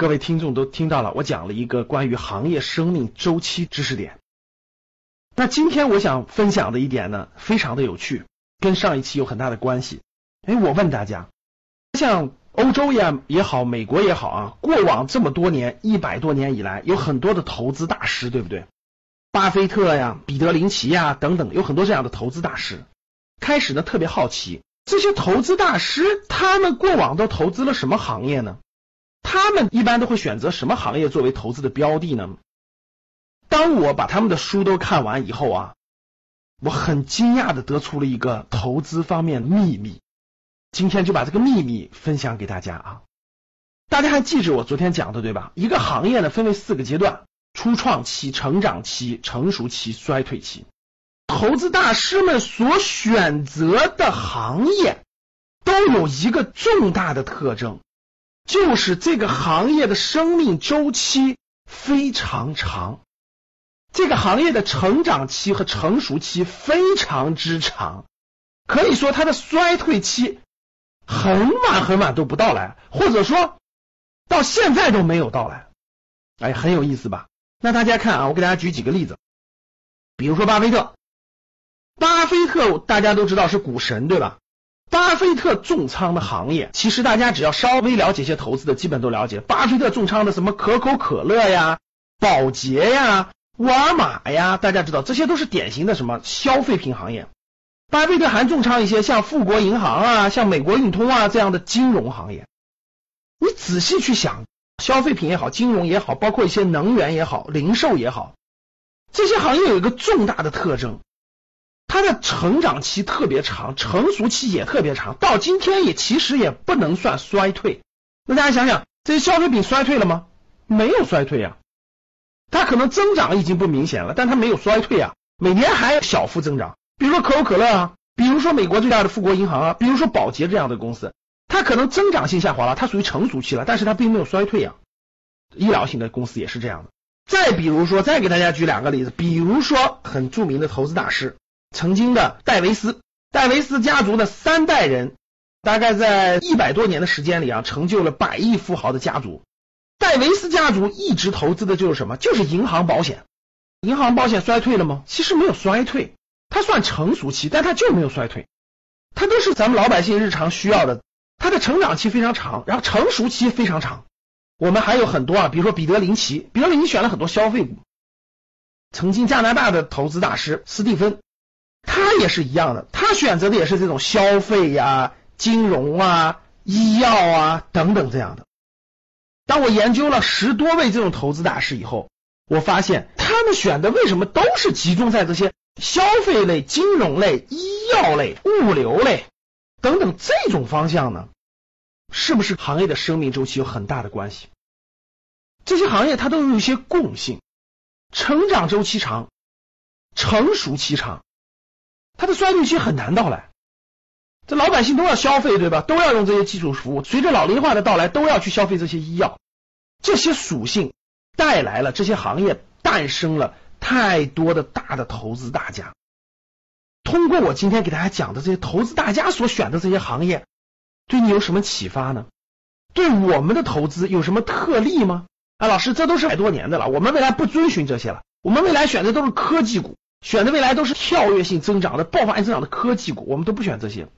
各位听众都听到了，我讲了一个关于行业生命周期知识点。那今天我想分享的一点呢，非常的有趣，跟上一期有很大的关系。哎，我问大家，像欧洲也也好，美国也好啊，过往这么多年，一百多年以来，有很多的投资大师，对不对？巴菲特呀、彼得林奇呀等等，有很多这样的投资大师。开始呢，特别好奇。这些投资大师，他们过往都投资了什么行业呢？他们一般都会选择什么行业作为投资的标的呢？当我把他们的书都看完以后啊，我很惊讶的得出了一个投资方面的秘密。今天就把这个秘密分享给大家啊！大家还记着我昨天讲的对吧？一个行业呢分为四个阶段：初创期、成长期、成熟期、衰退期。投资大师们所选择的行业都有一个重大的特征，就是这个行业的生命周期非常长，这个行业的成长期和成熟期非常之长，可以说它的衰退期很晚很晚都不到来，或者说到现在都没有到来。哎，很有意思吧？那大家看啊，我给大家举几个例子，比如说巴菲特。巴菲特大家都知道是股神，对吧？巴菲特重仓的行业，其实大家只要稍微了解一些投资的，基本都了解。巴菲特重仓的什么可口可乐呀、宝洁呀、沃尔玛呀，大家知道这些都是典型的什么消费品行业。巴菲特还重仓一些像富国银行啊、像美国运通啊这样的金融行业。你仔细去想，消费品也好，金融也好，包括一些能源也好、零售也好，这些行业有一个重大的特征。它的成长期特别长，成熟期也特别长，到今天也其实也不能算衰退。那大家想想，这些消费品衰退了吗？没有衰退呀，它可能增长已经不明显了，但它没有衰退啊，每年还小幅增长。比如说可口可乐啊，比如说美国最大的富国银行啊，比如说宝洁这样的公司，它可能增长性下滑了，它属于成熟期了，但是它并没有衰退啊。医疗型的公司也是这样的。再比如说，再给大家举两个例子，比如说很著名的投资大师。曾经的戴维斯，戴维斯家族的三代人，大概在一百多年的时间里啊，成就了百亿富豪的家族。戴维斯家族一直投资的就是什么？就是银行保险。银行保险衰退了吗？其实没有衰退，它算成熟期，但它就没有衰退。它都是咱们老百姓日常需要的。它的成长期非常长，然后成熟期非常长。我们还有很多啊，比如说彼得林奇，彼得林奇选了很多消费股。曾经加拿大的投资大师斯蒂芬。他也是一样的，他选择的也是这种消费呀、金融啊、医药啊等等这样的。当我研究了十多位这种投资大师以后，我发现他们选的为什么都是集中在这些消费类、金融类、医药类、物流类等等这种方向呢？是不是行业的生命周期有很大的关系？这些行业它都有一些共性：成长周期长，成熟期长。它的衰退期很难到来，这老百姓都要消费，对吧？都要用这些基础服务。随着老龄化的到来，都要去消费这些医药。这些属性带来了这些行业诞生了太多的大的投资大家。通过我今天给大家讲的这些投资大家所选的这些行业，对你有什么启发呢？对我们的投资有什么特例吗？啊，老师，这都是百多年的了，我们未来不遵循这些了，我们未来选的都是科技股。选的未来都是跳跃性增长的、爆发性增长的科技股，我们都不选这些，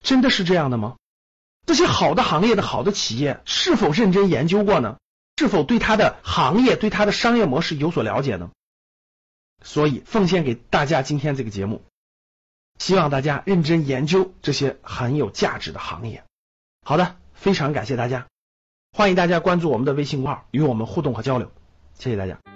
真的是这样的吗？这些好的行业的好的企业是否认真研究过呢？是否对它的行业、对它的商业模式有所了解呢？所以奉献给大家今天这个节目，希望大家认真研究这些很有价值的行业。好的，非常感谢大家，欢迎大家关注我们的微信号，与我们互动和交流，谢谢大家。